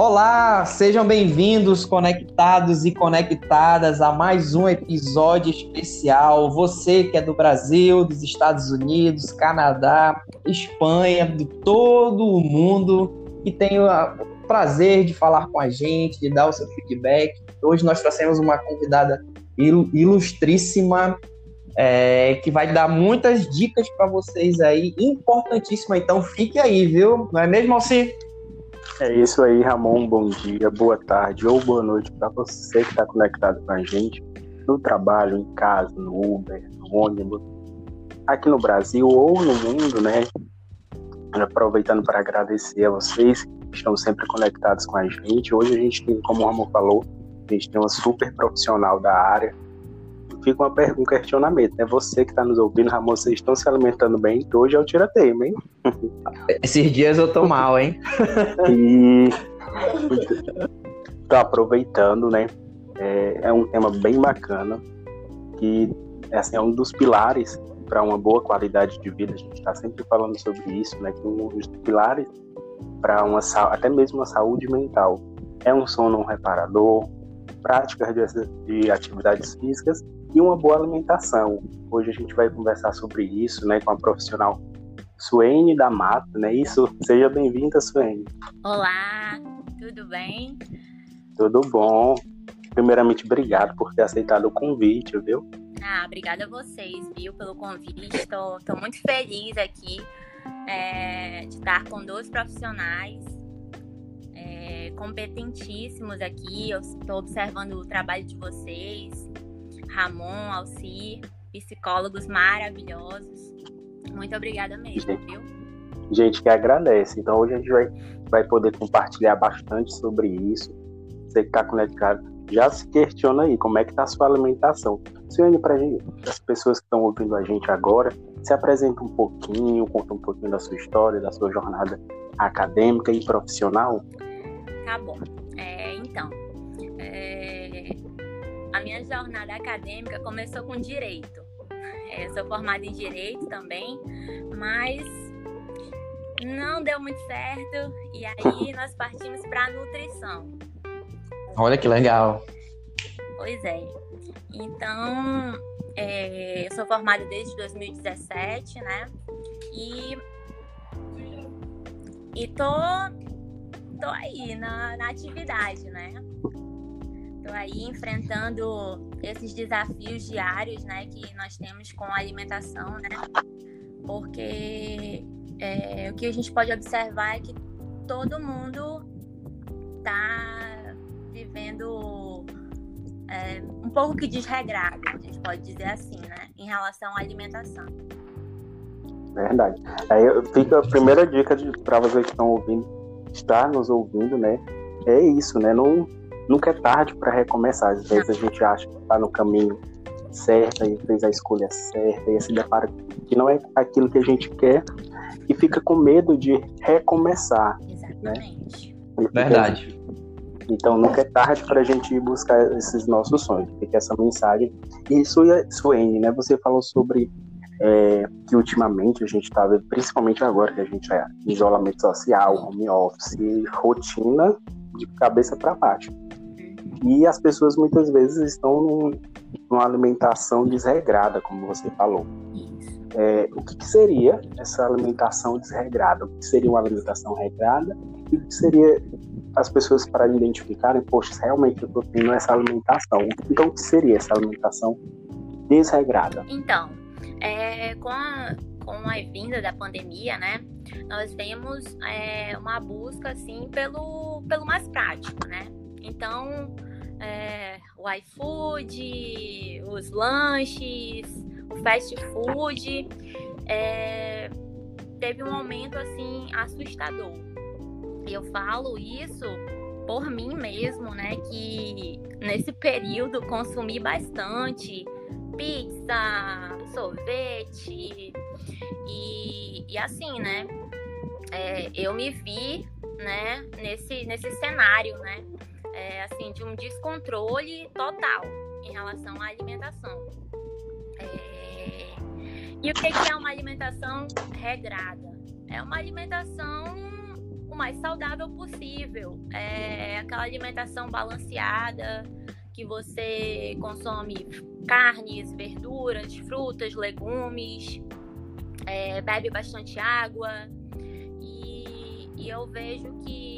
Olá, sejam bem-vindos, conectados e conectadas, a mais um episódio especial. Você que é do Brasil, dos Estados Unidos, Canadá, Espanha, de todo o mundo, e tem o prazer de falar com a gente, de dar o seu feedback. Hoje nós trouxemos uma convidada ilustríssima, é, que vai dar muitas dicas para vocês aí, importantíssima. Então fique aí, viu? Não é mesmo, Alci? É isso aí, Ramon. Bom dia, boa tarde ou boa noite para você que está conectado com a gente no trabalho, em casa, no Uber, no ônibus, aqui no Brasil ou no mundo, né? Aproveitando para agradecer a vocês que estão sempre conectados com a gente. Hoje a gente tem, como o Ramon falou, a gente tem uma super profissional da área fica uma pergunta, um questionamento, né? Você que está nos ouvindo, Ramon, vocês estão se alimentando bem? Hoje é o tirateima, hein? Esses dias eu tô mal, hein? e tô aproveitando, né? É, é, um tema bem bacana que assim, é um dos pilares para uma boa qualidade de vida. A gente está sempre falando sobre isso, né? Que um dos pilares para uma até mesmo uma saúde mental é um sono reparador, práticas de, de atividades físicas e uma boa alimentação. Hoje a gente vai conversar sobre isso, né, com a profissional Suene da Mata, né? Isso, seja bem-vinda, Suene. Olá, tudo bem? Tudo bom. Primeiramente, obrigado por ter aceitado o convite, viu? Ah, obrigada a vocês, viu, pelo convite. Estou muito feliz aqui é, de estar com dois profissionais é, competentíssimos aqui. Eu estou observando o trabalho de vocês Ramon, Alcir, psicólogos maravilhosos. Muito obrigada mesmo, viu? Gente que agradece. Então hoje a gente vai, vai poder compartilhar bastante sobre isso. Você que está conectado, já se questiona aí como é que está a sua alimentação. Suene, para as pessoas que estão ouvindo a gente agora, se apresenta um pouquinho, conta um pouquinho da sua história, da sua jornada acadêmica e profissional. Tá bom. É, então, a minha jornada acadêmica começou com direito. É, sou formada em direito também, mas não deu muito certo e aí nós partimos para nutrição. Olha que legal. Pois é. Então, é, eu sou formada desde 2017, né? E e tô tô aí na, na atividade, né? Aí enfrentando esses desafios diários, né, que nós temos com a alimentação, né? Porque é, o que a gente pode observar é que todo mundo está vivendo é, um pouco que desregrado, a gente pode dizer assim, né, em relação à alimentação. Verdade. Aí fica a primeira dica para vocês que estão ouvindo, estar nos ouvindo, né? É isso, né? Não nunca é tarde para recomeçar. Às vezes a gente acha que está no caminho certo e fez a escolha certa e se depara que não é aquilo que a gente quer e fica com medo de recomeçar. Né? Exatamente. Né? Verdade. Então nunca é tarde para a gente ir buscar esses nossos sonhos. Fica essa mensagem. E Suene, né? Você falou sobre é, que ultimamente a gente está principalmente agora que a gente é isolamento social, home office, rotina de cabeça para baixo. E as pessoas muitas vezes estão num, numa alimentação desregrada, como você falou. É, o que, que, seria essa alimentação desregrada? O que seria uma alimentação regrada? E o que seria as pessoas para identificarem, poxa, realmente eu estou tendo essa alimentação. Então, o que seria essa alimentação desregrada? Então, é, com, a, com a vinda da pandemia, né, nós vemos é, uma busca, assim, pelo, pelo mais prático, né? Então, é, o iFood, os lanches, o fast food, é, teve um aumento assim assustador. E eu falo isso por mim mesmo, né? Que nesse período consumi bastante pizza, sorvete e, e assim, né? É, eu me vi, né? Nesse nesse cenário, né? É, assim, de um descontrole total em relação à alimentação. É... E o que é uma alimentação regrada? É uma alimentação o mais saudável possível. É aquela alimentação balanceada, que você consome carnes, verduras, frutas, legumes, é, bebe bastante água. E, e, eu vejo que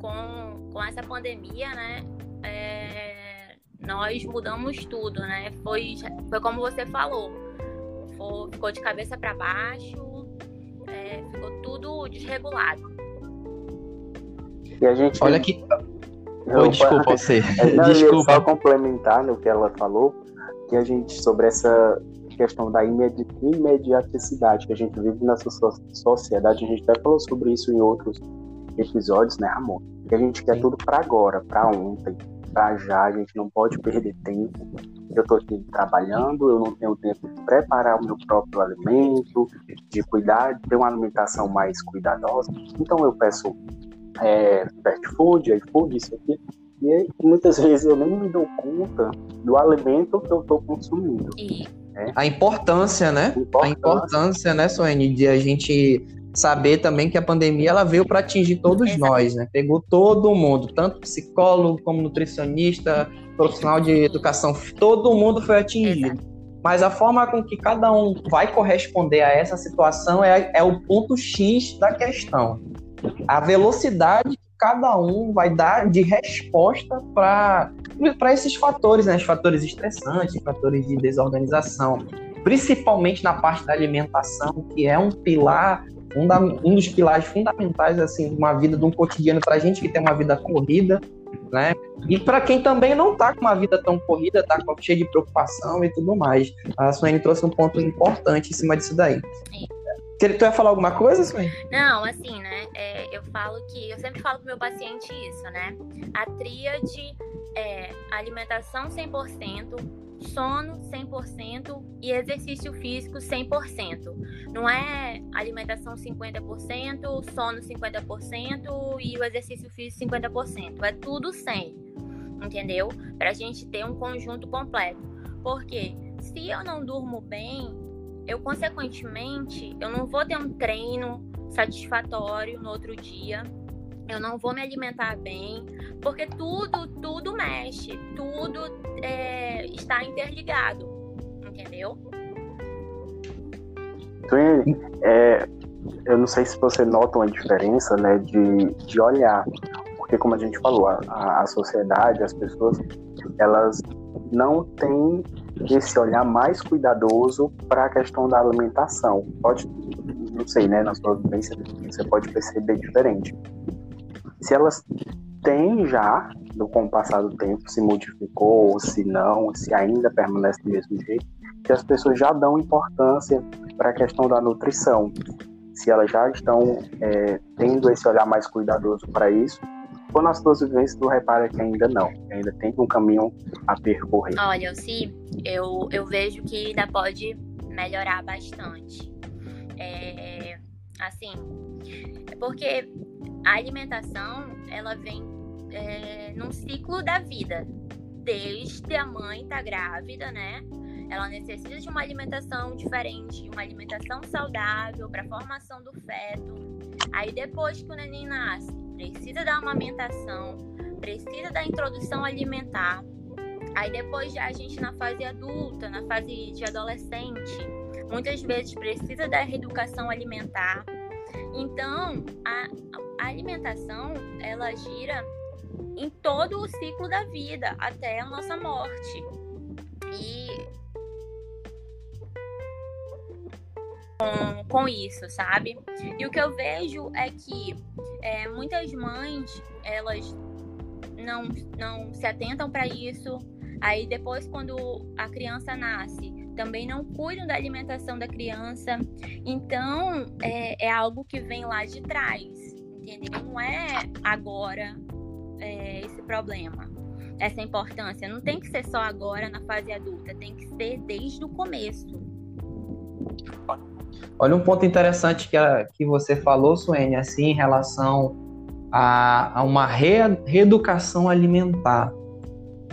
com, com essa pandemia, né, é, nós mudamos tudo, né? Foi, foi como você falou, foi, ficou de cabeça para baixo, é, ficou tudo desregulado. E a gente. Olha que. Oi, desculpa você. Não, desculpa. só complementar no que ela falou, que a gente, sobre essa questão da imedi imediaticidade que a gente vive nessa sociedade, a gente até falou sobre isso em outros episódios, né, Ramon? Que a gente quer tudo para agora, para ontem, para já, a gente não pode perder tempo. Eu estou aqui trabalhando, eu não tenho tempo de preparar o meu próprio alimento, de cuidar, de ter uma alimentação mais cuidadosa. Então eu peço é, fast food, iFood, isso aqui. E muitas vezes eu nem me dou conta do alimento que eu estou consumindo. É. A importância, né? Importância. A importância, né, Soene, de a gente saber também que a pandemia ela veio para atingir todos nós, né? Pegou todo mundo, tanto psicólogo como nutricionista, profissional de educação, todo mundo foi atingido. Exato. Mas a forma com que cada um vai corresponder a essa situação é, é o ponto X da questão a velocidade que cada um vai dar de resposta para esses fatores, né? Os fatores estressantes, fatores de desorganização, principalmente na parte da alimentação, que é um pilar, um, dos pilares fundamentais assim, de uma vida, de um cotidiano para a gente que tem uma vida corrida, né? E para quem também não está com uma vida tão corrida, está cheio de preocupação e tudo mais. A Suene trouxe um ponto importante em cima disso daí. Tu ia falar alguma coisa, Suene? Não, assim, né? É, eu falo que. Eu sempre falo pro meu paciente isso, né? A tríade é alimentação 100%, sono 100% e exercício físico 100%. Não é alimentação 50%, sono 50% e o exercício físico 50%. É tudo 100, entendeu? Pra gente ter um conjunto completo. Porque se eu não durmo bem, eu consequentemente eu não vou ter um treino satisfatório no outro dia. Eu não vou me alimentar bem, porque tudo, tudo mexe, tudo é, está interligado, entendeu? Twin, é, eu não sei se você nota uma diferença, né, de, de olhar, porque como a gente falou, a, a sociedade, as pessoas, elas não têm esse olhar mais cuidadoso para a questão da alimentação. Pode, não sei, né, na sua vivência, você pode perceber diferente. Se elas têm já, com o passar do tempo, se modificou, ou se não, se ainda permanece do mesmo jeito, que as pessoas já dão importância para a questão da nutrição. Se elas já estão é, tendo esse olhar mais cuidadoso para isso, ou nas suas vivências tu repara que ainda não, ainda tem um caminho a percorrer? Olha, sim, eu, eu vejo que ainda pode melhorar bastante. É, assim, porque a alimentação, ela vem é, num ciclo da vida. Desde a mãe tá grávida, né? Ela necessita de uma alimentação diferente, uma alimentação saudável para formação do feto. Aí depois que o neném nasce, precisa da amamentação, precisa da introdução alimentar. Aí depois a gente na fase adulta, na fase de adolescente, muitas vezes precisa da reeducação alimentar. Então, a, a alimentação, ela gira em todo o ciclo da vida, até a nossa morte. E com, com isso, sabe? E o que eu vejo é que é, muitas mães, elas não, não se atentam para isso. Aí depois, quando a criança nasce, também não cuidam da alimentação da criança. Então, é, é algo que vem lá de trás, entendeu? Não é agora é, esse problema, essa importância. Não tem que ser só agora na fase adulta, tem que ser desde o começo. Olha um ponto interessante que, a, que você falou, Suene, assim, em relação a, a uma re, reeducação alimentar.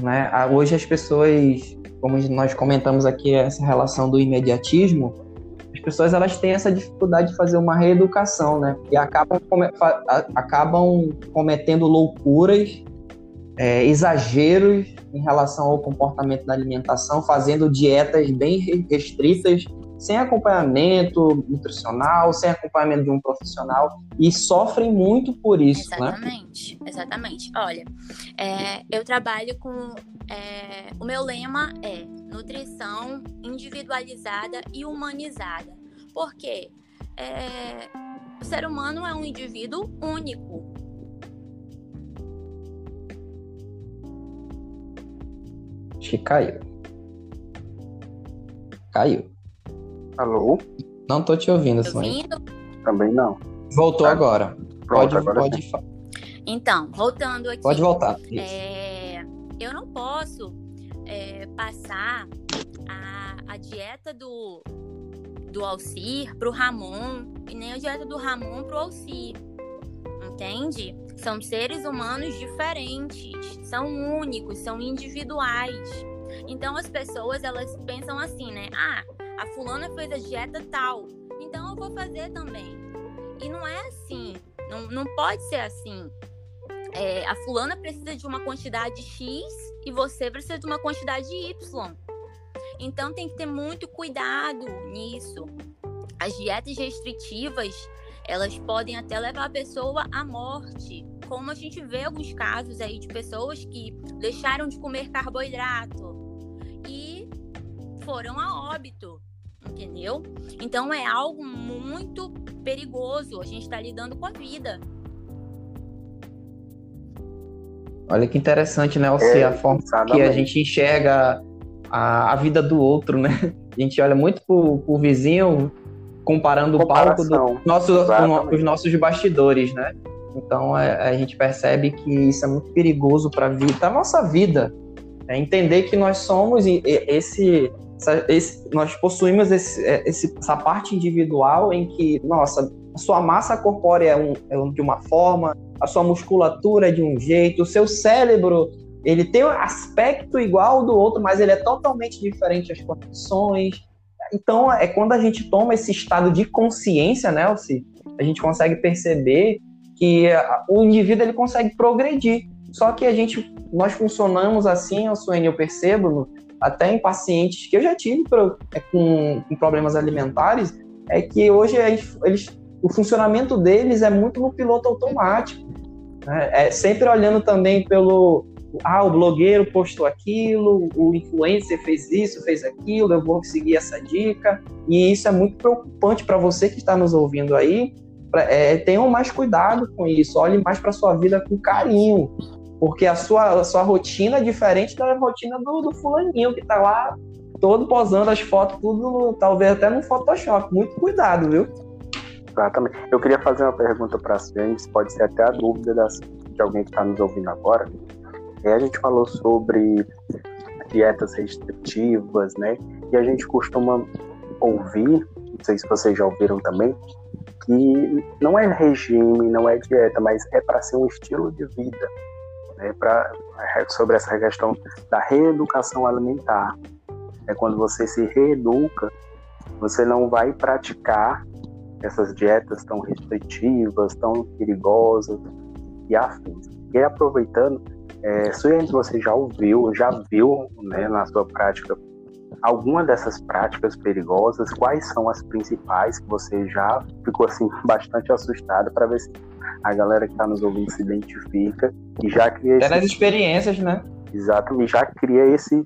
Né? Hoje as pessoas, como nós comentamos aqui, essa relação do imediatismo, as pessoas elas têm essa dificuldade de fazer uma reeducação, né? E acabam, come, acabam cometendo loucuras, é, exageros em relação ao comportamento da alimentação, fazendo dietas bem restritas, sem acompanhamento nutricional, sem acompanhamento de um profissional, e sofrem muito por isso, exatamente, né? Exatamente. Olha, é, eu trabalho com. É, o meu lema é nutrição individualizada e humanizada. Porque é, o ser humano é um indivíduo único. Acho que caiu. Caiu. Alô? Não tô te ouvindo, Tá ouvindo? Também não. Voltou Tá. agora. Pronto, Pode, agora pode, sim. fa- Então, voltando aqui. pode voltar. É, eu não posso é, passar a, a dieta do, do Alcir pro Ramon e nem a dieta do Ramon pro Alcir. Entende? São seres humanos diferentes, são únicos, são individuais. Então as pessoas elas pensam assim, né? Ah, a fulana fez a dieta tal, então eu vou fazer também. E não é assim. Não, não pode ser assim é, a fulana precisa de uma quantidade X e você precisa de uma quantidade Y. Então tem que ter muito cuidado nisso. As dietas restritivas, elas podem até levar a pessoa à morte. Como a gente vê alguns casos aí de pessoas que deixaram de comer carboidrato e foram a óbito, entendeu? Então é algo muito perigoso. A gente está lidando com a vida. Olha que interessante, né, Alci, É, a forma que a exatamente. gente enxerga a, a vida do outro, né? A gente olha muito pro, pro vizinho comparando o palco do Comparação. nosso, Exatamente. os nossos bastidores, né? Então é, a gente percebe que isso é muito perigoso para a vida, pra nossa vida. É entender que nós somos esse, esse- nós possuímos esse- é, esse- essa parte individual em que, nossa, a sua massa corpórea é, um- é de uma forma, a sua musculatura é de um jeito, o seu cérebro ele tem um aspecto igual ao do outro, mas ele é totalmente diferente as condições. Então é quando a gente toma esse estado de consciência, né, Elci, a gente consegue perceber que o indivíduo ele consegue progredir. Só que a gente, nós funcionamos assim, Suene, eu percebo, até em pacientes que eu já tive pro- é, com, com problemas alimentares, é que hoje gente- eles, o funcionamento deles é muito no piloto automático. né? É sempre olhando também pelo ah, o blogueiro postou aquilo, o influencer fez isso, fez aquilo, eu vou seguir essa dica. E isso é muito preocupante para você que está nos ouvindo aí. É, tenham mais cuidado com isso, olhe mais para sua vida com carinho, porque a sua, a sua rotina é diferente da rotina do, do fulaninho que está lá todo posando as fotos, tudo, talvez até no Photoshop. Muito cuidado, viu? Exatamente. Eu queria fazer uma pergunta para a James, pode ser até a dúvida das- de alguém que está nos ouvindo agora. É, a gente falou sobre dietas restritivas, né? E a gente costuma ouvir, não sei se vocês já ouviram também, que não é regime, não é dieta, mas é para ser um estilo de vida, né? Pra, sobre essa questão da reeducação alimentar. É quando você se reeduca, você não vai praticar essas dietas tão restritivas, tão perigosas e afins. E aproveitando, é, Sueli, você já ouviu, já viu né, na sua prática alguma dessas práticas perigosas? Quais são as principais que você já ficou assim bastante assustada para ver se a galera que está nos ouvindo se identifica e já cria Até nas esse, experiências, né? exatamente, já cria esse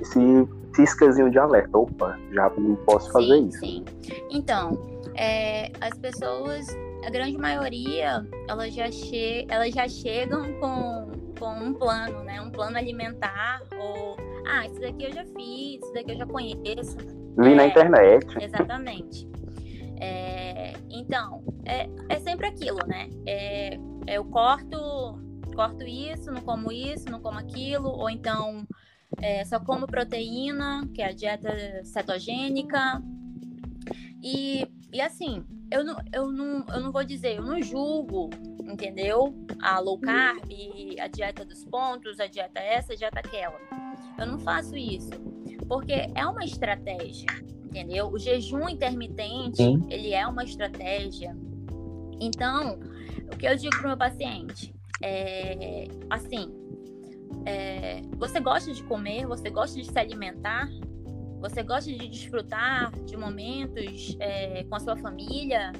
esse piscazinho de alerta. Opa, já não posso fazer sim, isso. Sim. Então, é, as pessoas, a grande maioria, elas já, che elas já chegam com, com um plano, né? Um plano alimentar ou ah, isso daqui eu já fiz, isso daqui eu já conheço. Vi na É. internet. Exatamente. É, então, é, é sempre aquilo, né? É, eu corto, corto isso, não como isso, não como aquilo, ou então é, só como proteína, que é a dieta cetogênica. E, e assim, eu não, eu, não, eu não vou dizer, eu não julgo, entendeu? A low carb, a dieta dos pontos, a dieta essa, a dieta aquela. Eu não faço isso, porque é uma estratégia, entendeu? O jejum intermitente, Sim. ele é uma estratégia. Então, o que eu digo para o meu paciente é assim: é, você gosta de comer, você gosta de se alimentar, você gosta de desfrutar de momentos é, com a sua família.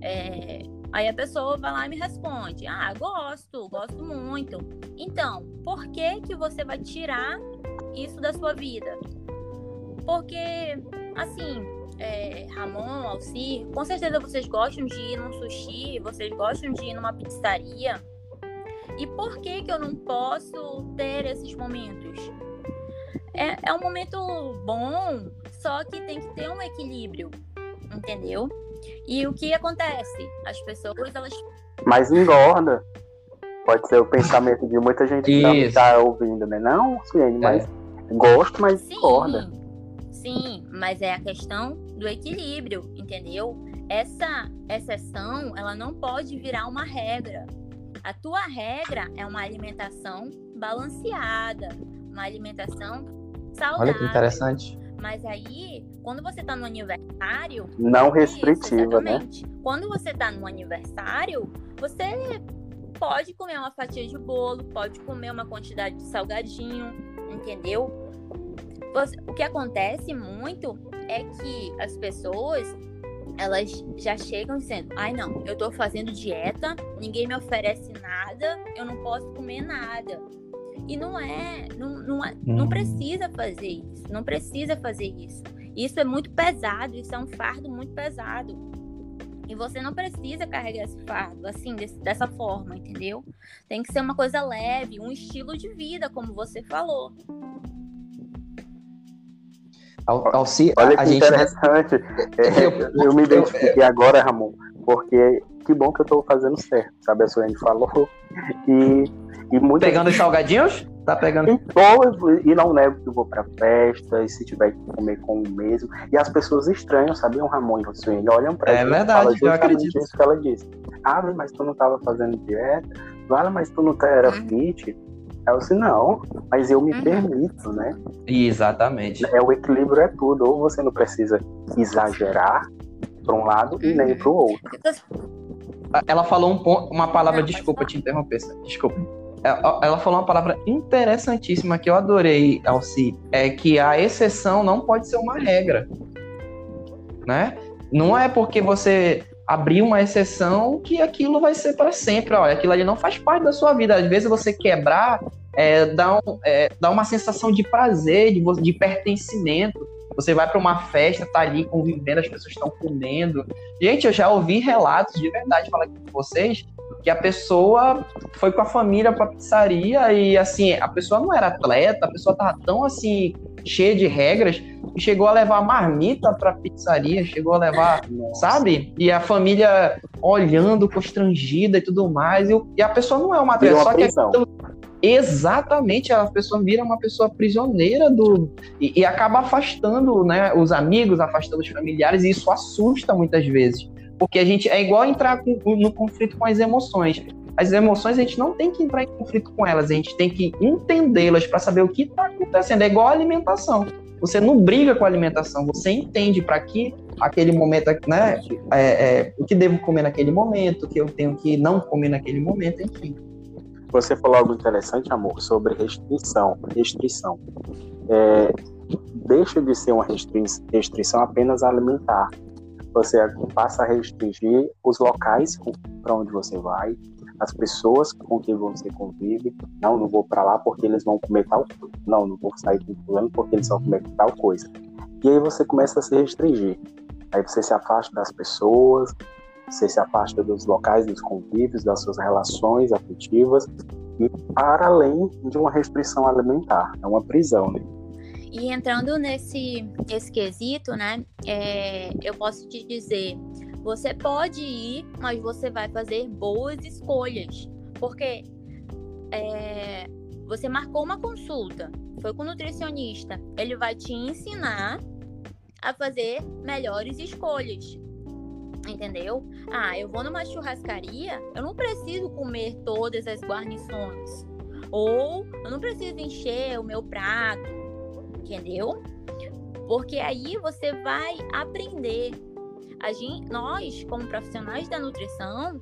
É, aí a pessoa vai lá e me responde: Ah, gosto, gosto muito. Então, por que que você vai tirar isso da sua vida? Porque, assim, é, Ramon, Alcir, com certeza vocês gostam de ir num sushi, vocês gostam de ir numa pizzaria. E por que que eu não posso ter esses momentos? É, é um momento bom, só que tem que ter um equilíbrio, entendeu? E o que acontece? As pessoas, elas... Mas engorda. Pode ser o pensamento de muita gente que está ouvindo, né? Não, Suene, mas é. gosto, mas sim, engorda. Sim, mas é a questão do equilíbrio, entendeu? Essa exceção, ela não pode virar uma regra. A tua regra é uma alimentação balanceada, uma alimentação saudável. Olha que interessante. Mas aí, quando você tá no aniversário. Não restritiva, né? Quando você tá no aniversário, você pode comer uma fatia de bolo, pode comer uma quantidade de salgadinho, entendeu? O que acontece muito é que as pessoas elas já chegam dizendo: ai não, eu tô fazendo dieta, ninguém me oferece nada, eu não posso comer nada. E não é, não, não, é, não hum. precisa fazer isso, não precisa fazer isso. Isso é muito pesado, isso é um fardo muito pesado. E você não precisa carregar esse fardo assim, desse, dessa forma, entendeu? Tem que ser uma coisa leve, um estilo de vida, como você falou. Alci, Olha que a interessante. Gente... É, eu, eu, me identifiquei agora, Ramon, porque que bom que eu tô fazendo certo, sabe? A Suene falou. E, e muito. Pegando os salgadinhos? Tá pegando. E, e não nego que eu vou pra festa, e se tiver que comer com o mesmo. E as pessoas estranham, sabiam, Ramon e a Suene? Olham pra É verdade, eu acredito. Isso que ela disse. Ah, mas tu não tava fazendo dieta? Fala, mas tu não tá, era uhum. fit? Eu disse, não, mas eu me uhum. permito, né? Exatamente. É, o equilíbrio é tudo. Ou você não precisa exagerar para um lado uhum. e nem para o outro. Ela falou um ponto, uma palavra, não, desculpa te interromper, desculpa. Ela falou uma palavra interessantíssima que eu adorei, Alci, é que a exceção não pode ser uma regra, né? Não é porque você abrir uma exceção que aquilo vai ser para sempre. Olha, aquilo ali não faz parte da sua vida. Às vezes você quebrar é, dá, um, é, dá uma sensação de prazer, de, de pertencimento. Você vai para uma festa, tá ali convivendo, as pessoas estão comendo. Gente, eu já ouvi relatos de verdade falar aqui com vocês que a pessoa foi com a família para pizzaria e assim, a pessoa não era atleta, a pessoa tava tão assim cheia de regras chegou a levar marmita para pizzaria, chegou a levar, Nossa. sabe? E a família olhando constrangida e tudo mais. E, e a pessoa não é uma atleta, só que aquilo, exatamente a pessoa vira uma pessoa prisioneira do e, e, acaba afastando, né, os amigos, afastando os familiares e isso assusta muitas vezes, porque a gente é igual entrar com, no conflito com as emoções. As emoções a gente não tem que entrar em conflito com elas, a gente tem que entendê-las para saber o que está acontecendo. É igual a alimentação. Você não briga com a alimentação, você entende para que aquele momento, né? É, é, o que devo comer naquele momento, o que eu tenho que não comer naquele momento, enfim. Você falou algo interessante, amor, sobre restrição. Restrição. É, deixa de ser uma restrição apenas alimentar. Você passa a restringir os locais para onde você vai, as pessoas com quem você convive. Não, não vou para lá porque eles vão comer tal coisa. Não, não vou sair com fulano porque eles vão comer tal coisa. E aí você começa a se restringir. Aí você se afasta das pessoas, você se afasta dos locais, dos convívios, das suas relações afetivas e para além de uma restrição alimentar. É uma prisão, né? E entrando nesse esse quesito, né, é, eu posso te dizer você pode ir, mas você vai fazer boas escolhas. Porque é, você marcou uma consulta, foi com o nutricionista, ele vai te ensinar a fazer melhores escolhas. Entendeu? Ah, eu vou numa churrascaria, eu não preciso comer todas as guarnições. Ou eu não preciso encher o meu prato. Entendeu? Porque aí você vai aprender. A gente, nós, como profissionais da nutrição,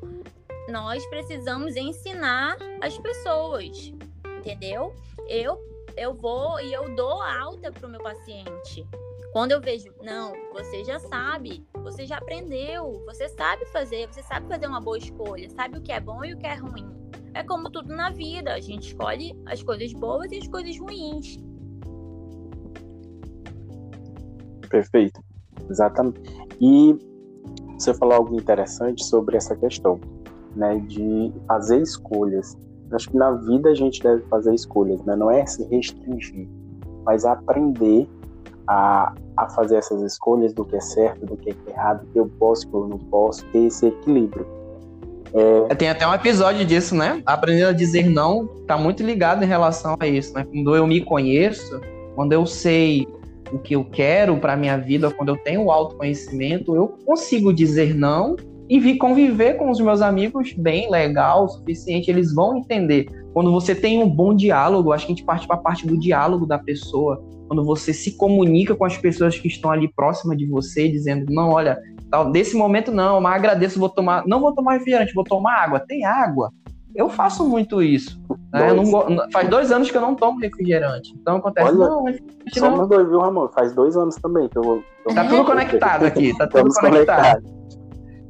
nós precisamos ensinar as pessoas, entendeu? Eu eu vou e eu dou alta para o meu paciente. Quando eu vejo, não, você já sabe, você já aprendeu, você sabe fazer, você sabe fazer uma boa escolha, sabe o que é bom e o que é ruim. É como tudo na vida, a gente escolhe as coisas boas e as coisas ruins. Perfeito, exatamente. E você falou algo interessante sobre essa questão, né, de fazer escolhas. Acho que na vida a gente deve fazer escolhas, né? Não é se restringir, mas aprender a, a fazer essas escolhas do que é certo, do que é errado, do que eu posso, do que eu não posso, ter esse equilíbrio. É... Tem até um episódio disso, né? Aprendendo a dizer não tá muito ligado em relação a isso, né? Quando eu me conheço, quando eu sei o que eu quero para minha vida, quando eu tenho autoconhecimento, eu consigo dizer não e conviver com os meus amigos bem legal, o suficiente, eles vão entender. Quando você tem um bom diálogo, acho que a gente parte para a parte do diálogo da pessoa, quando você se comunica com as pessoas que estão ali próximas de você, dizendo, não, olha, tal, desse momento não, mas agradeço, vou tomar, não vou tomar refrigerante, vou tomar água. Tem água. Eu faço muito isso. Né? Não, faz dois anos que eu não tomo refrigerante. Então acontece, Olha, não, refrigerante só não. dois, viu, Ramon? Faz dois anos também que eu. eu... Tá tudo conectado aqui, tá tudo conectado.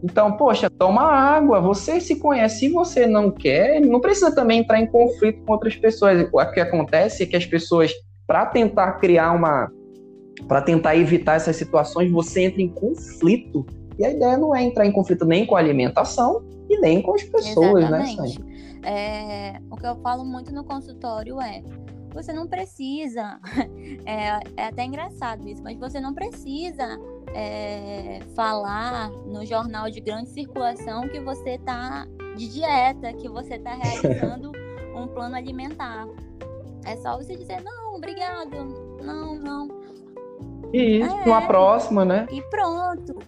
Então, poxa, toma água, você se conhece. Se você não quer, não precisa também entrar em conflito com outras pessoas. O que acontece é que as pessoas, para tentar criar uma. para tentar evitar essas situações, você entra em conflito. E a ideia não é entrar em conflito nem com a alimentação e nem com as pessoas, né, Exatamente. né, É, o que eu falo muito no consultório é você não precisa. É, é, até engraçado isso, mas você não precisa é, falar no jornal de grande circulação que você está de dieta, que você está realizando um plano alimentar. É só você dizer, não, obrigado, não, não. E isso, é, uma próxima, né? E pronto.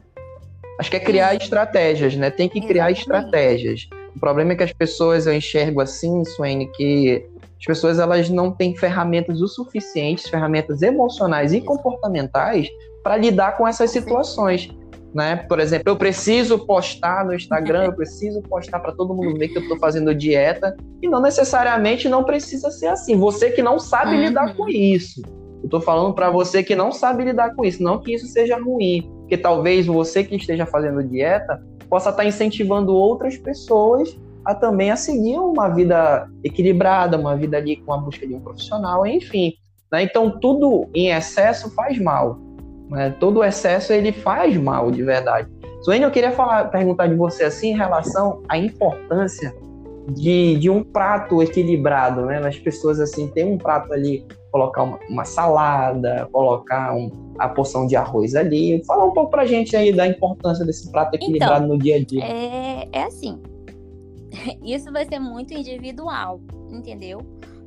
Acho que é criar estratégias, né? Tem que criar Exatamente. estratégias. O problema é que as pessoas, eu enxergo assim, Suene, que as pessoas elas não têm ferramentas o suficientes, ferramentas emocionais e comportamentais para lidar com essas situações. Né? Por exemplo, eu preciso postar no Instagram, eu preciso postar para todo mundo ver que eu estou fazendo dieta, e não necessariamente não precisa ser assim. Você que não sabe uhum. lidar com isso. Eu estou falando para você que não sabe lidar com isso, não que isso seja ruim, porque talvez você que esteja fazendo dieta possa estar incentivando outras pessoas a também a seguir uma vida equilibrada, uma vida ali com a busca de um profissional, enfim. Né? Então tudo em excesso faz mal. Né? Todo excesso ele faz mal de verdade. Suene, eu queria falar, perguntar de você assim em relação à importância de, de um prato equilibrado, né? As pessoas assim tem um prato ali, colocar uma, uma salada, colocar um, a porção de arroz ali. Fala um pouco pra gente aí da importância desse prato equilibrado então, no dia a dia. É, é assim, isso vai ser muito individual, entendeu?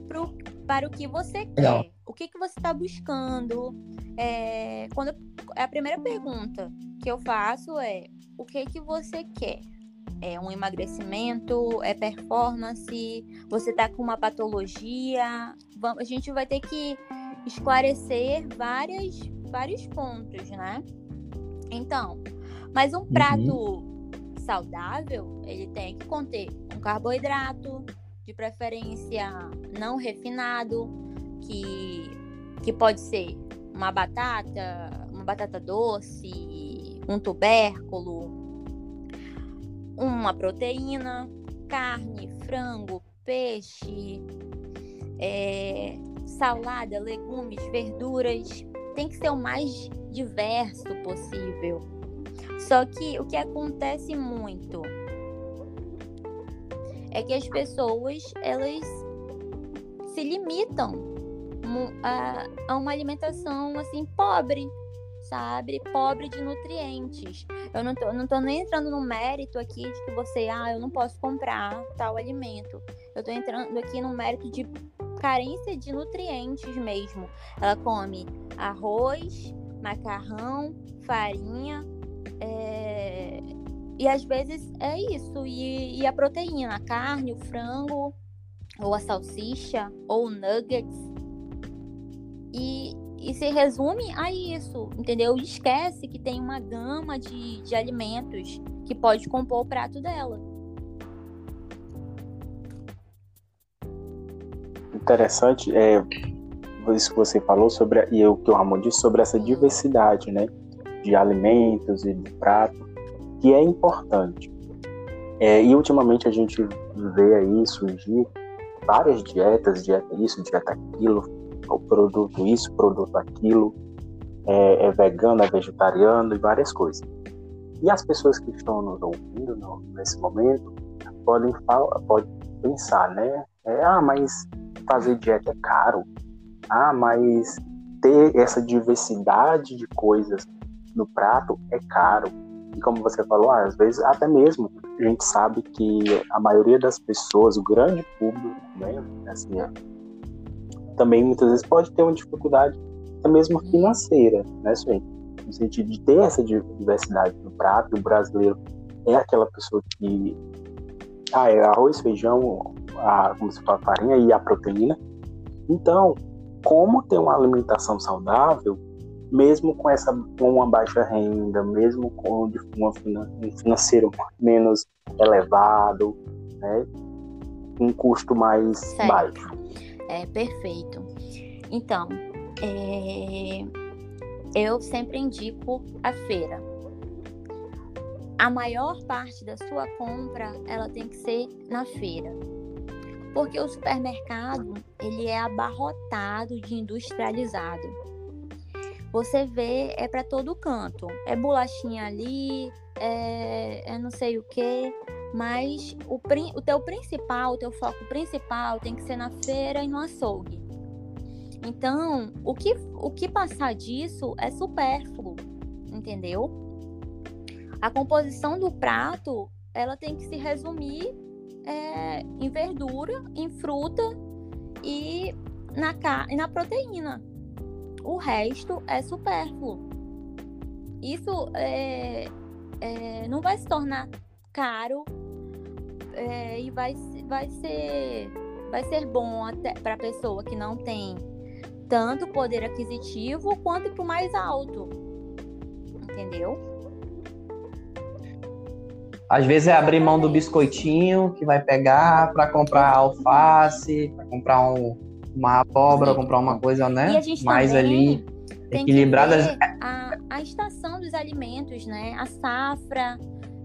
Pro, para o que você quer. Não. O que, que você está buscando? É, quando eu, a primeira pergunta que eu faço é o que que você quer? É um emagrecimento? É performance? Você está com uma patologia? A gente vai ter que esclarecer várias, vários pontos, né? Então, mas um uhum. prato uhum. saudável, ele tem que conter um carboidrato, de preferência não refinado, que, que pode ser uma batata, uma batata doce, um tubérculo, uma proteína, carne, frango, peixe, é, salada, legumes, verduras. Tem que ser o mais diverso possível. Só que o que acontece muito é que as pessoas elas se limitam a, a uma alimentação assim pobre, sabe? Pobre de nutrientes. Eu não tô, não tô nem entrando no mérito aqui de que você, ah, eu não posso comprar tal alimento. Eu tô entrando aqui no mérito de carência de nutrientes mesmo. Ela come arroz, macarrão, farinha, é... e às vezes é isso. E, e a proteína, a carne, o frango, ou a salsicha, ou nuggets. E, e se resume a isso, entendeu? esquece que tem uma gama de, de alimentos que pode compor o prato dela. Interessante é isso que você falou sobre e o que o Ramon disse sobre essa diversidade, né, de alimentos e de prato, que é importante. É, e ultimamente a gente vê aí surgir várias dietas, dieta isso, dieta aquilo, o produto isso, produto aquilo, é, é vegano, é vegetariano e várias coisas. E as pessoas que estão nos ouvindo no, nesse momento podem, podem pensar, né? É, ah, mas fazer dieta é caro. Ah, mas ter essa diversidade de coisas no prato é caro. E como você falou, ah, às vezes até mesmo a gente sabe que a maioria das pessoas, o grande público, né, assim, é, também muitas vezes pode ter uma dificuldade até mesmo financeira, né, gente? No sentido de ter essa diversidade no prato, o brasileiro é aquela pessoa que ah, é arroz, feijão, a, como se fala, farinha e a proteína. Então, como ter uma alimentação saudável, mesmo com essa uma baixa renda, mesmo com um financeiro menos elevado, né, um custo mais certo. baixo. É perfeito. Então, é, eu sempre indico a feira. A maior parte da sua compra ela tem que ser na feira porque o supermercado ele é abarrotado de industrializado. Você vê é para todo canto, é bolachinha ali, é, é não sei o que, mas o, o teu principal, o teu foco principal tem que ser na feira e no açougue. Então, o que, o que passar disso é supérfluo, entendeu? A composição do prato, ela tem que se resumir é, em verdura, em fruta e na, e na proteína. O resto é supérfluo. Isso é, é, não vai se tornar caro é, e vai, vai, ser, vai ser bom até para a pessoa que não tem tanto poder aquisitivo quanto para o mais alto. Entendeu? Às vezes é abrir mão do biscoitinho que vai pegar para comprar alface, para comprar um, uma abóbora, comprar uma coisa, né? Mais ali equilibrada. A, a estação dos alimentos, né? A safra.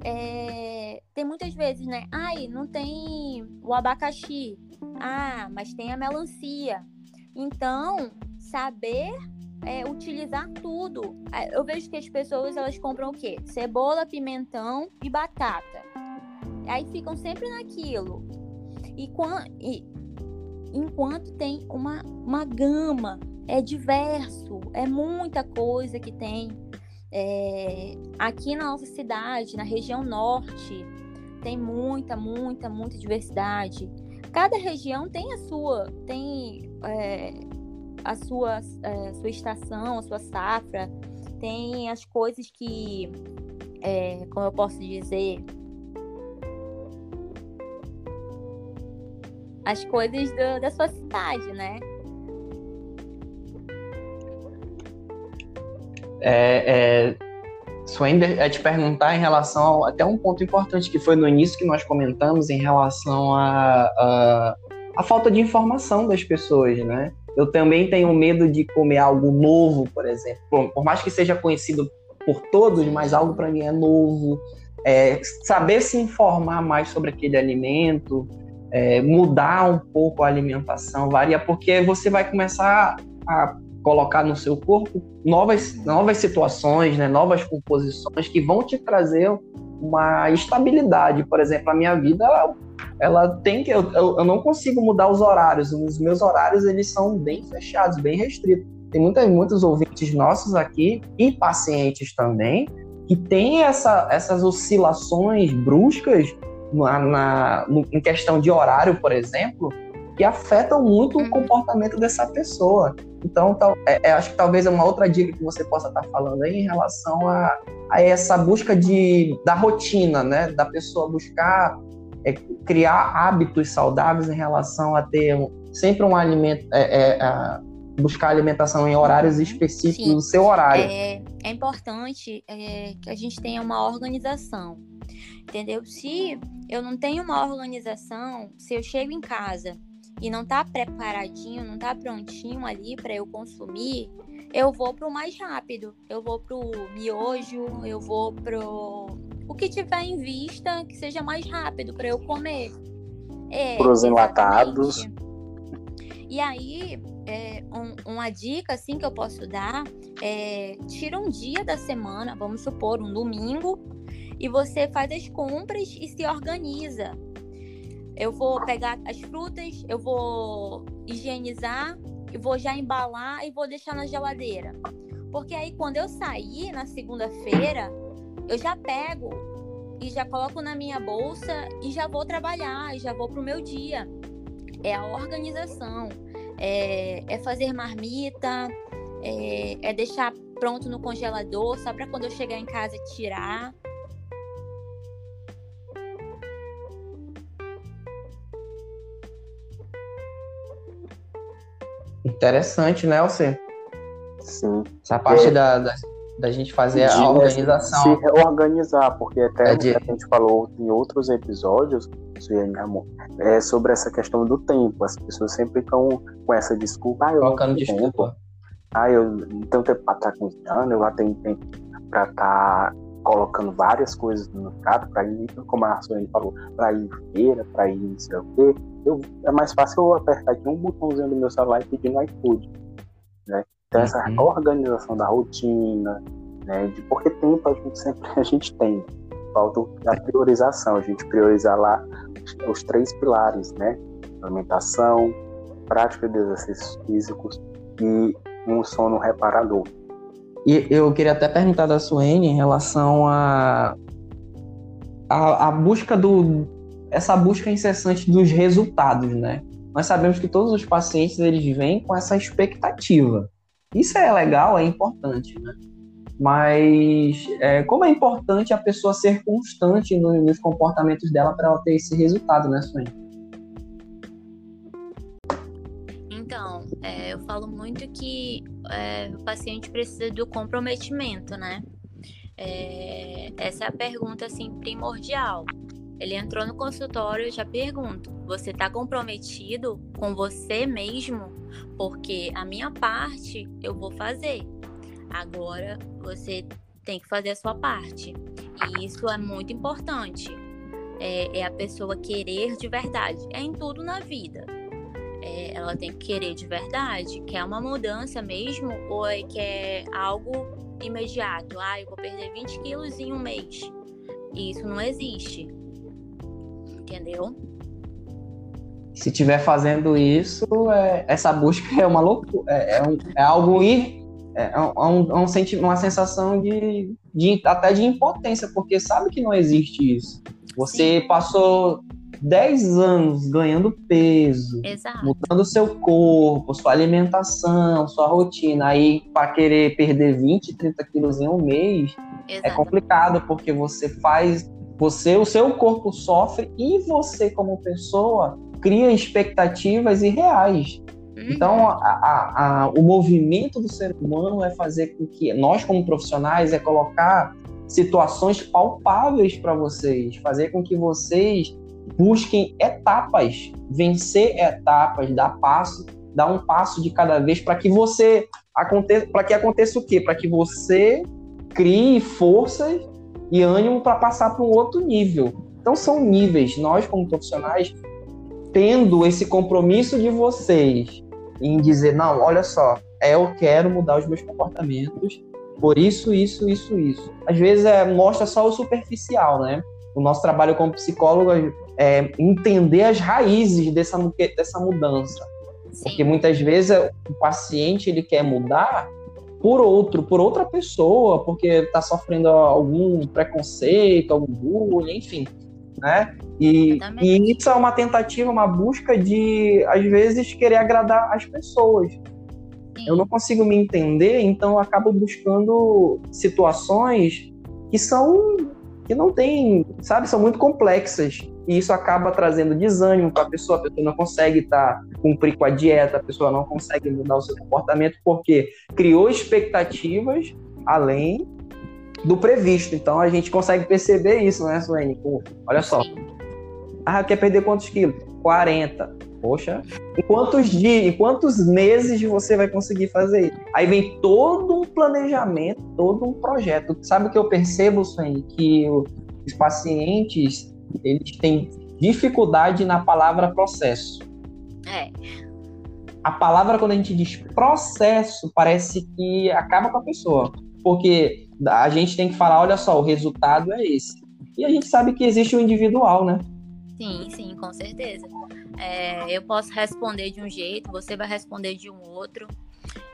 É... Tem muitas vezes, né? Ai, não tem o abacaxi. Ah, mas tem a melancia. Então, saber é, utilizar tudo. É, eu vejo que as pessoas elas compram o quê? Cebola, pimentão e batata. Aí ficam sempre naquilo. E, e enquanto tem uma, uma gama, é diverso, é muita coisa que tem. É, aqui na nossa cidade, na região norte, tem muita, muita, muita diversidade. Cada região tem a sua, tem é, a sua, é, sua estação, a sua safra, tem as coisas que, é, como eu posso dizer, as coisas do, da sua cidade, né? É, é, Swender, é te perguntar em relação ao, até um ponto importante que foi no início que nós comentamos em relação a, a, a falta de informação das pessoas, né? Eu também tenho medo de comer algo novo, por exemplo. Por, por mais que seja conhecido por todos, mas algo para mim é novo. É, saber se informar mais sobre aquele alimento, é, mudar um pouco a alimentação, varia, porque você vai começar a colocar no seu corpo novas, novas situações, né, novas composições que vão te trazer uma estabilidade. Por exemplo, a minha vida ela tem que eu, eu, não consigo mudar os horários. Os meus horários eles são bem fechados, bem restritos. Tem muitas, muitos ouvintes nossos aqui e pacientes também que têm essa, essas oscilações bruscas na, na em questão de horário, por exemplo, que afetam muito o uhum. comportamento dessa pessoa. Então, tal, é, é, acho que talvez é uma outra dica que você possa estar falando aí em relação a, a essa busca de, da rotina, né? Da pessoa buscar é, criar hábitos saudáveis em relação a ter sempre um alimento, é, é, buscar alimentação em horários específicos Sim. do seu horário. É, é importante é, que a gente tenha uma organização, entendeu? Se eu não tenho uma organização, se eu chego em casa e não tá preparadinho, não tá prontinho ali para eu consumir, eu vou pro mais rápido. Eu vou pro miojo, eu vou pro o que tiver em vista que seja mais rápido para eu comer. É, Pros enlatados. E aí, é, um, uma dica assim que eu posso dar é tira um dia da semana, vamos supor, um domingo, e você faz as compras e se organiza. Eu vou pegar as frutas, eu vou higienizar, eu vou já embalar e vou deixar na geladeira. Porque aí quando eu sair na segunda-feira, eu já pego e já coloco na minha bolsa e já vou trabalhar, já vou pro meu dia. É a organização, é, é fazer marmita, é, é, deixar pronto no congelador só para quando eu chegar em casa tirar. Interessante, né, Alcê? Sim. Essa parte é. da, da, da, gente fazer a organização. Se reorganizar, porque até é de... a gente falou em outros episódios, amor, é sobre essa questão do tempo. As pessoas sempre estão com essa desculpa. Ah, eu Colocando desculpa. Tempo. Ah, eu não tenho tempo para estar cozinhando, eu já tenho tempo para estar colocando várias coisas no prato, para ir, como a Suene falou, para ir feira, para ir não sei o quê eu, é mais fácil eu apertar aqui um botãozinho do meu celular e pedir no iFood. Né? Então, essa uhum. organização da rotina, né? de porque tempo a gente sempre a gente tem. Falta a priorização, a gente priorizar lá os três pilares, né? Alimentação, prática de exercícios físicos e um sono reparador. E eu queria até perguntar da Suene em relação a, a, a busca do, essa busca incessante dos resultados, né? Nós sabemos que todos os pacientes eles vêm com essa expectativa. Isso é legal, é importante, né? Mas é, como é importante a pessoa ser constante no, nos comportamentos dela para ela ter esse resultado, né, Suene? É, eu falo muito que é, o paciente precisa do comprometimento, né? É, essa é a pergunta assim primordial. Ele entrou no consultório e já pergunto: você está comprometido com você mesmo? Porque a minha parte eu vou fazer. Agora você tem que fazer a sua parte. E isso é muito importante. É, é a pessoa querer de verdade. É em tudo na vida. É, ela tem que querer de verdade. Quer uma mudança mesmo? Ou é quer algo imediato? Ah, eu vou perder 20 quilos em um mês. Isso não existe entendeu? Se tiver fazendo isso, é, essa busca é uma loucura, é, é, um, é algo ir, é, é, um, é um, é uma sensação de, de, até de impotência, porque sabe que não existe isso. Você Sim. passou 10 anos ganhando peso, Exato. mudando seu corpo, sua alimentação, sua rotina, aí para querer perder 20, 30 quilos em um mês, Exato. é complicado, porque você faz você, o seu corpo sofre e você, como pessoa, cria expectativas irreais. Uhum. Então, a, a, a, o movimento do ser humano é fazer com que nós, como profissionais, é colocar situações palpáveis para vocês, fazer com que vocês busquem etapas, vencer etapas, dar passo, dar um passo de cada vez para que você aconteça, para que aconteça o quê? Para que você crie forças e ânimo para passar para um outro nível. Então são níveis. Nós, como profissionais, tendo esse compromisso de vocês em dizer, não, olha só, é, eu quero mudar os meus comportamentos por isso, isso, isso, isso. Às vezes é, mostra só o superficial, né? O nosso trabalho como psicólogo é entender as raízes dessa, dessa mudança. Sim. Porque muitas vezes o paciente ele quer mudar por outro, por outra pessoa, porque está sofrendo algum preconceito, algum bullying, enfim, né? E, e, isso é uma tentativa, uma busca de, às vezes, querer agradar as pessoas. Sim. Eu não consigo me entender, então eu acabo buscando situações que são que não tem, sabe, são muito complexas. E isso acaba trazendo desânimo para a pessoa, a pessoa não consegue tá, cumprir com a dieta, a pessoa não consegue mudar o seu comportamento, porque criou expectativas além do previsto. Então a gente consegue perceber isso, né, Suene? Olha só. Ah, quer perder quantos quilos? 40. Poxa, em quantos dias, em quantos meses você vai conseguir fazer isso? Aí vem todo um planejamento, todo um projeto. Sabe o que eu percebo, Suene? Que os pacientes, eles têm dificuldade na palavra processo. É. A palavra, quando a gente diz processo, parece que acaba com a pessoa. Porque a gente tem que falar, olha só, o resultado é esse. E a gente sabe que existe o individual, né? Sim, sim, com certeza. É, eu posso responder de um jeito, você vai responder de um outro.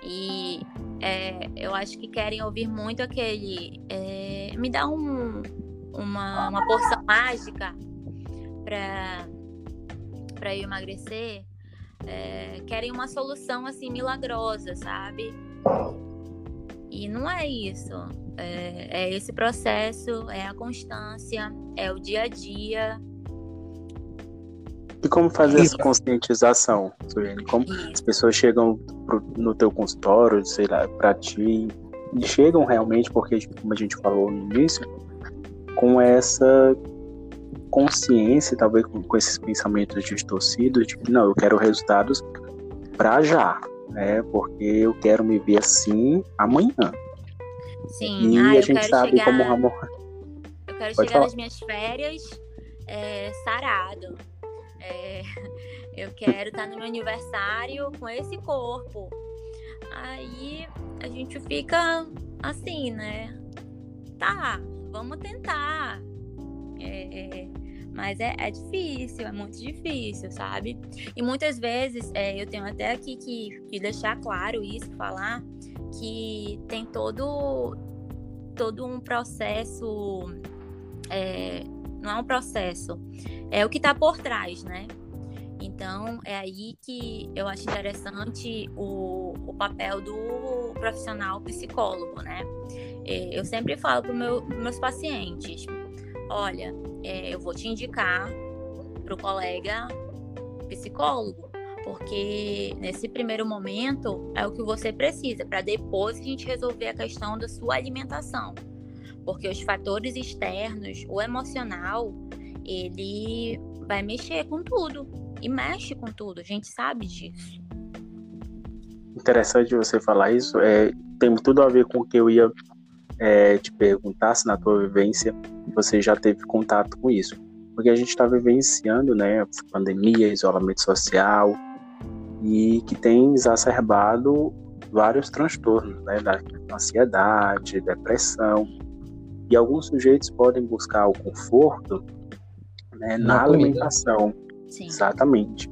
E é, eu acho que querem ouvir muito aquele. É, me dá um, uma, uma porção mágica para eu emagrecer. É, querem uma solução assim milagrosa, sabe? E não é isso. É, é esse processo, é a constância, é o dia a dia. E como fazer essa conscientização, Suene? Como Isso. as pessoas chegam pro, no teu consultório, sei lá, para ti, e chegam realmente, porque, como a gente falou no início, com essa consciência, talvez com, com esses pensamentos distorcidos de que não, eu quero resultados para já, né? Porque eu quero me ver assim amanhã. Sim, e ah, a gente sabe chegar... como Ramon. Eu quero Pode chegar falar. nas minhas férias é, sarado. É, eu quero estar no meu aniversário com esse corpo. Aí a gente fica assim, né? Tá, vamos tentar. É, mas é, é, difícil, é muito difícil, sabe? E muitas vezes é, eu tenho até aqui que, que deixar claro isso, falar que tem todo, todo um processo. É, não é um processo, é o que está por trás, né? Então, é aí que eu acho interessante o, o papel do profissional psicólogo, né? É, eu sempre falo para meu, meus pacientes: olha, é, eu vou te indicar para o colega psicólogo, porque nesse primeiro momento é o que você precisa, para depois a gente resolver a questão da sua alimentação. Porque os fatores externos, o emocional, ele vai mexer com tudo. E mexe com tudo, a gente sabe disso. Interessante você falar isso. É, tem tudo a ver com o que eu ia é, te perguntar se na tua vivência você já teve contato com isso. Porque a gente está vivenciando né, pandemia, isolamento social, e que tem exacerbado vários transtornos, né, da ansiedade, depressão. E alguns sujeitos podem buscar o conforto né, na, na alimentação. Sim. Exatamente.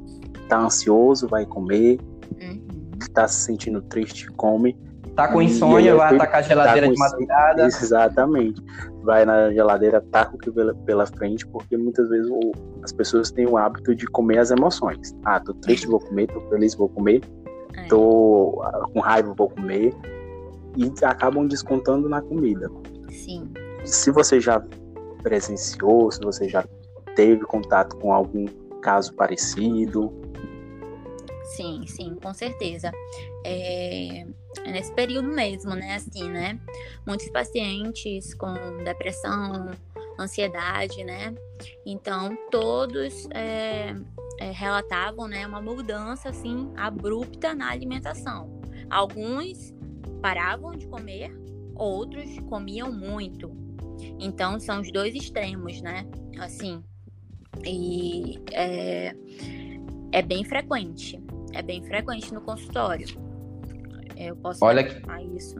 Tá ansioso, vai comer. Uhum. Tá se sentindo triste, come. Tá com insônia, vai atacar a geladeira tá de madrugada. Exatamente. Vai na geladeira, taca o que pela, pela frente, porque muitas vezes o, as pessoas têm o hábito de comer as emoções. Ah, tô triste, vou comer, tô feliz, vou comer, é. tô ah, com raiva, vou comer. E acabam descontando na comida. Sim. Se você já presenciou, se você já teve contato com algum caso parecido, Sim, sim, com certeza. É nesse período mesmo, né? Assim, né? Muitos pacientes com depressão, ansiedade, né? Então, todos é, é, relatavam, né, uma mudança, assim, abrupta na alimentação. Alguns paravam de comer, outros comiam muito. Então, são os dois extremos, né? Assim, e é, é bem frequente é bem frequente no consultório. Eu posso Olha que... isso.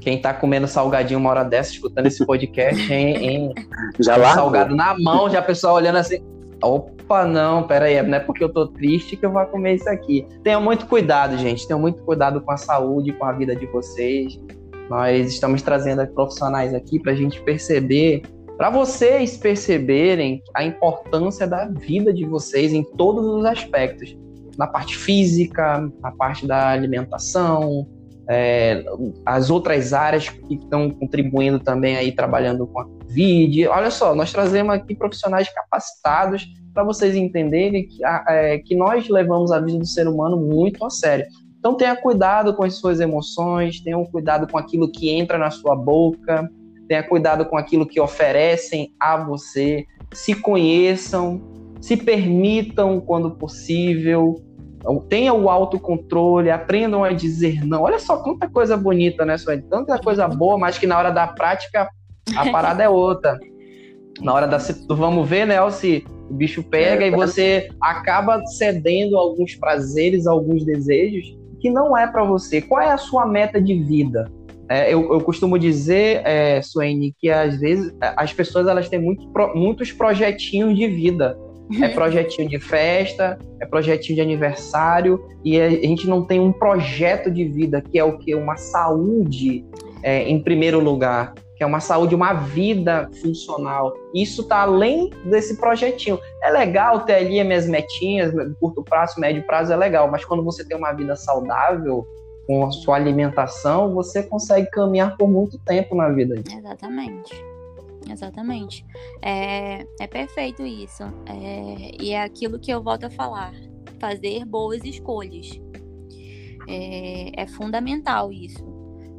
Quem tá comendo salgadinho uma hora dessa, escutando esse podcast, hein? hein? já lá. Salgado na mão, já a pessoa olhando assim. Opa, não, pera aí, não é porque eu tô triste que eu vou comer isso aqui. Tenham muito cuidado, gente. Tenham muito cuidado com a saúde, com a vida de vocês. Nós estamos trazendo profissionais aqui para a gente perceber, para vocês perceberem a importância da vida de vocês em todos os aspectos na parte física, na parte da alimentação, é, as outras áreas que estão contribuindo também aí, trabalhando com a Covid. Olha só, nós trazemos aqui profissionais capacitados para vocês entenderem que, é, que nós levamos a vida do ser humano muito a sério. Então tenha cuidado com as suas emoções, tenha cuidado com aquilo que entra na sua boca, tenha cuidado com aquilo que oferecem a você, se conheçam, se permitam quando possível, tenha o autocontrole, aprendam a dizer não. Olha só quanta coisa bonita, né, Sueli? Tanta coisa boa, mas que na hora da prática a parada é outra. Na hora da vamos ver, né, se o bicho pega é, e você acaba cedendo alguns prazeres, alguns desejos que não é para você. Qual é a sua meta de vida? É, eu, eu, costumo dizer, é, Suene, que às vezes é, as pessoas elas têm muito, muitos projetinhos de vida. É projetinho de festa, é projetinho de aniversário, e a gente não tem um projeto de vida, que é o que? Uma saúde é, em primeiro lugar que é uma saúde, uma vida funcional. Isso está além desse projetinho. É legal ter ali as minhas metinhas, curto prazo, médio prazo é legal, mas quando você tem uma vida saudável, com a sua alimentação, você consegue caminhar por muito tempo na vida. Exatamente. Exatamente. É, é perfeito isso. É, e é aquilo que eu volto a falar: fazer boas escolhas. É, é fundamental isso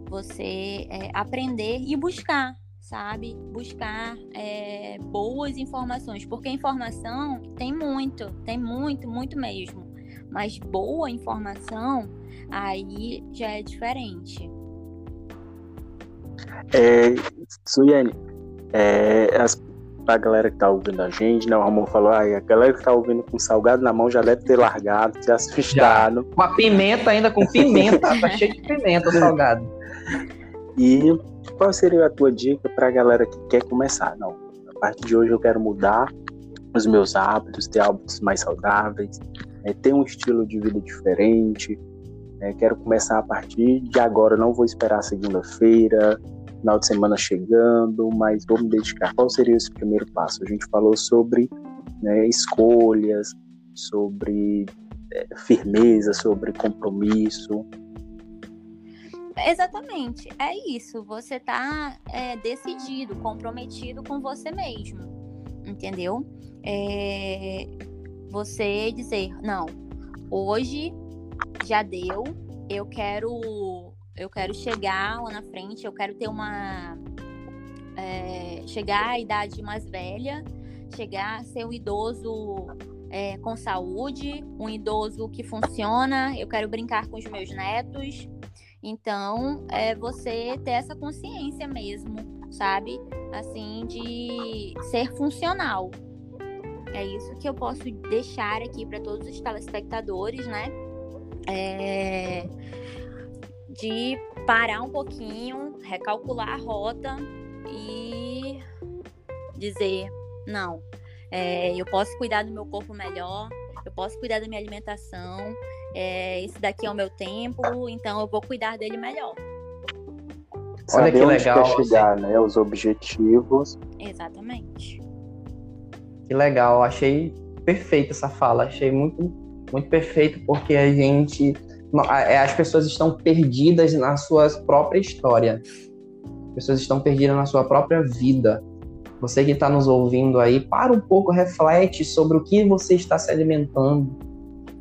você é, aprender e buscar, sabe? Buscar é, boas informações, porque informação tem muito, tem muito, muito mesmo. Mas boa informação aí já é diferente. É, Suyane, é, as, pra galera que tá ouvindo a gente, né? O Ramon falou, ah, a galera que tá ouvindo com salgado na mão já deve ter largado, se assustado. Com a pimenta ainda, com pimenta, tá cheio de pimenta salgado. E qual seria a tua dica para a galera que quer começar? Não, a partir de hoje eu quero mudar os meus hábitos, ter hábitos mais saudáveis, é, ter um estilo de vida diferente. É, quero começar a partir de agora, não vou esperar segunda-feira, final de semana chegando, mas vou me dedicar. Qual seria esse primeiro passo? A gente falou sobre né, escolhas, sobre é, firmeza, sobre compromisso. Exatamente, é isso. Você tá é, decidido, comprometido com você mesmo, entendeu? É, você dizer, não, hoje já deu, eu quero, eu quero chegar lá na frente, eu quero ter uma, é, chegar à idade mais velha, chegar a ser um idoso é, com saúde, um idoso que funciona, eu quero brincar com os meus netos, então, é você ter essa consciência mesmo, sabe? Assim, de ser funcional. É isso que eu posso deixar aqui para todos os telespectadores, né? É... De parar um pouquinho, recalcular a rota e dizer: não, é, eu posso cuidar do meu corpo melhor, eu posso cuidar da minha alimentação, é, esse daqui é o meu tempo, então eu vou cuidar dele melhor. Olha que legal. Quer chegar, né? Os objetivos. Exatamente. Que legal, achei perfeita essa fala, achei muito, muito perfeito, porque a gente. É, as pessoas estão perdidas na sua própria história. As pessoas estão perdidas na sua própria vida. Você que está nos ouvindo aí, para um pouco, reflete sobre o que você está se alimentando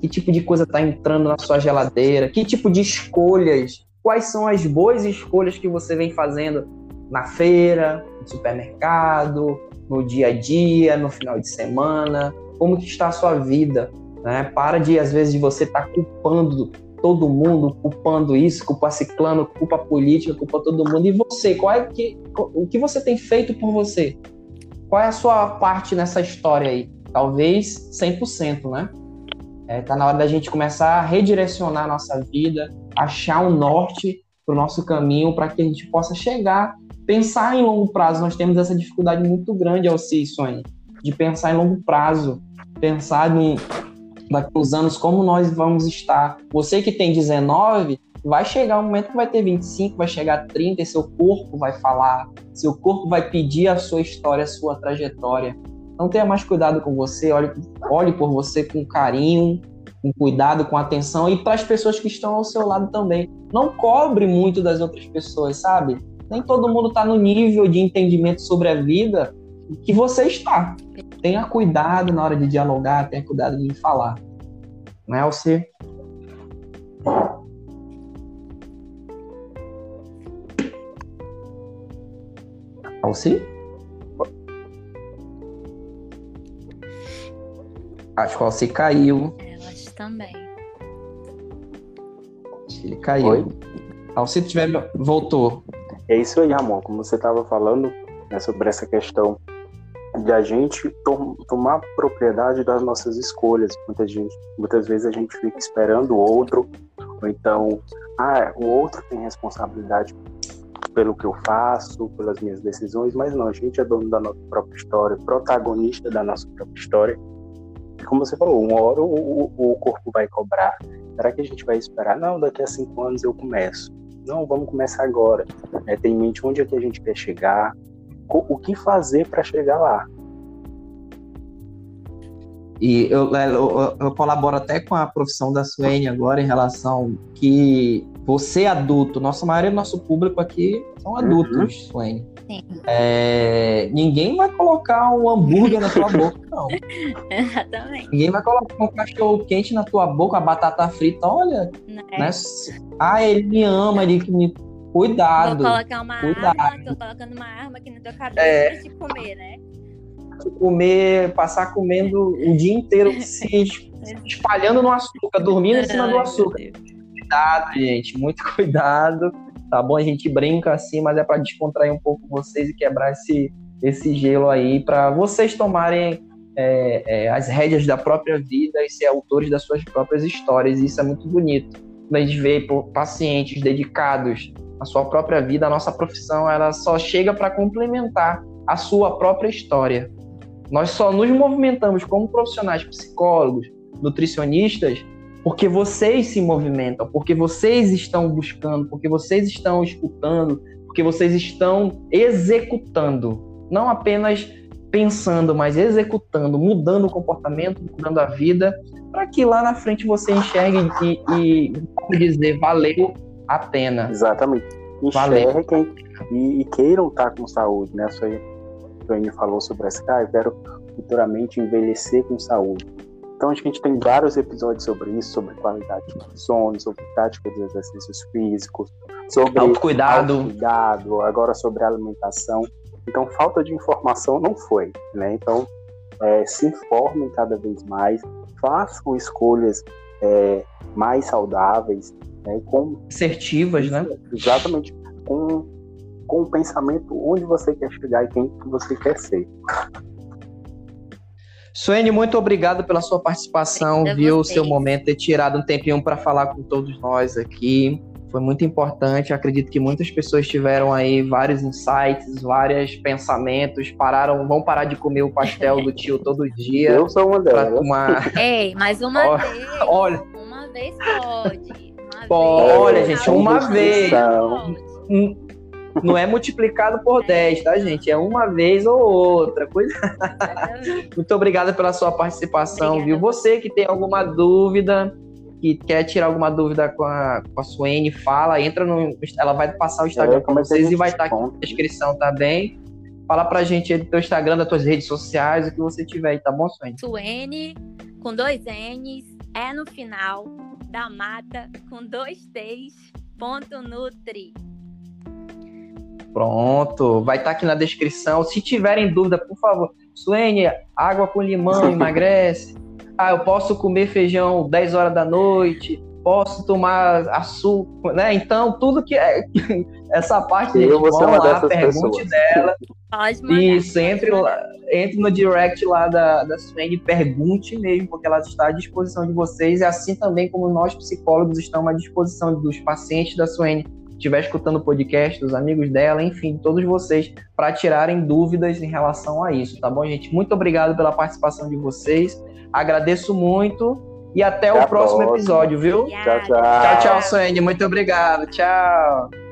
que tipo de coisa está entrando na sua geladeira, que tipo de escolhas, quais são as boas escolhas que você vem fazendo na feira, no supermercado, no dia a dia, no final de semana, como que está a sua vida, né? Para de às vezes de você estar tá culpando todo mundo, culpando isso, culpa ciclano, culpa política, culpa todo mundo. E você, qual é que, o que você tem feito por você? Qual é a sua parte nessa história aí? Talvez 100%, né? É, tá na hora da gente começar a redirecionar a nossa vida, achar um norte para o nosso caminho, para que a gente possa chegar, pensar em longo prazo. Nós temos essa dificuldade muito grande, Alci Sonho, de pensar em longo prazo, pensar em daqui uns anos como nós vamos estar. Você que tem 19, vai chegar um momento que vai ter 25, vai chegar a 30 e seu corpo vai falar, seu corpo vai pedir a sua história, a sua trajetória. Então tenha mais cuidado com você, olhe, olhe por você com carinho, com cuidado, com atenção e para as pessoas que estão ao seu lado também. Não cobre muito das outras pessoas, sabe? Nem todo mundo está no nível de entendimento sobre a vida que você está. Tenha cuidado na hora de dialogar, tenha cuidado de falar. Não é, Alci? Alci? Acho que o Alci caiu. É, eu acho também. Ele caiu. Oi? Alci tiver voltou. É isso aí, Ramon. Como você estava falando né, sobre essa questão de a gente tom, tomar propriedade das nossas escolhas. Muita gente, muitas vezes a gente fica esperando o outro, ou então, ah, o outro tem responsabilidade pelo que eu faço, pelas minhas decisões, mas não, a gente é dono da nossa própria história, protagonista da nossa própria história. Como você falou, uma hora o, o, o corpo vai cobrar. Será que a gente vai esperar? Não, daqui a cinco anos eu começo. Não, vamos começar agora. É, ter em mente onde é que a gente quer chegar, o que fazer para chegar lá. E eu, é, eu, eu, colaboro até com a profissão da Suene agora em relação que você adulto, nossa maioria do nosso público aqui são adultos, uhum. Suene. É, ninguém vai colocar um hambúrguer na tua boca, não. Exatamente. Ninguém vai colocar um cachorro quente na tua boca, a batata frita, olha. É. Né? Ah, ele me ama, ele me Cuidado. Vou colocar uma cuidado. arma, tô colocando uma arma aqui na tua cabeça é, pra te comer, né? Comer, passar comendo o dia inteiro, se espalhando no açúcar, dormindo em cima do açúcar. Cuidado, gente, muito cuidado. Tá bom? A gente brinca assim, mas é para descontrair um pouco vocês e quebrar esse, esse gelo aí, para vocês tomarem é, é, as rédeas da própria vida e ser autores das suas próprias histórias. E isso é muito bonito. A gente vê pacientes dedicados a sua própria vida, a nossa profissão, ela só chega para complementar a sua própria história. Nós só nos movimentamos como profissionais, psicólogos, nutricionistas, porque vocês se movimentam, porque vocês estão buscando, porque vocês estão escutando, porque vocês estão executando, não apenas pensando, mas executando, mudando o comportamento, mudando a vida, para que lá na frente você enxergue e, e dizer valeu a pena. Exatamente. Enxerguem e, e, queiram estar com saúde, né? A Suene falou sobre essa, ah, eu quero futuramente envelhecer com saúde. Então a gente tem vários episódios sobre isso, sobre qualidade de sono, sobre tática de exercícios físicos, sobre autocuidado. autocuidado, agora sobre alimentação. Então falta de informação não foi, né? Então é, se informem cada vez mais, façam escolhas é, mais saudáveis, né, com, assertivas, né? Exatamente, com, com o pensamento onde você quer chegar e quem você quer ser. Suene, muito obrigado pela sua participação, viu? O seu momento, ter tirado um tempinho para falar com todos nós aqui. Foi muito importante. Acredito que muitas pessoas tiveram aí vários insights, vários pensamentos, pararam, vão parar de comer o pastel do tio todo dia. Eu sou uma delas. Tomar... Ei, mais uma vez. Olha, uma vez pode. Olha, gente, uma vez. Não é multiplicado por 10, tá, gente? É uma vez ou outra. Coisa... Muito obrigada pela sua participação, Obrigada. viu? Você que tem alguma dúvida, que quer tirar alguma dúvida com a, com a Suene, fala, entra no. Ela vai passar o Instagram é, para vocês e vai estar aqui na descrição também. Fala pra gente do teu Instagram, das tuas redes sociais, o que você tiver aí, tá bom, Suene? Suene, com dois N's, é no final, da mata com dois T's, ponto Nutri. Pronto, vai estar tá aqui na descrição. Se tiverem dúvida, por favor, Suene, água com limão emagrece. Ah, eu posso comer feijão 10 horas da noite, posso tomar açúcar, né? Então, tudo que é essa parte, eu gente, vão lá, pergunte pessoas. dela. Pode Isso, entre, lá, entre no direct lá da, da Suene, pergunte mesmo, porque ela está à disposição de vocês, e assim também como nós psicólogos estamos à disposição dos pacientes da Suene, estiver escutando o podcast, dos amigos dela, enfim, todos vocês, para tirarem dúvidas em relação a isso, tá bom, gente? Muito obrigado pela participação de vocês, agradeço muito e até, até o próximo próxima. episódio, viu? Tchau, tchau. Tchau, tchau, Suene. Muito obrigado. Tchau.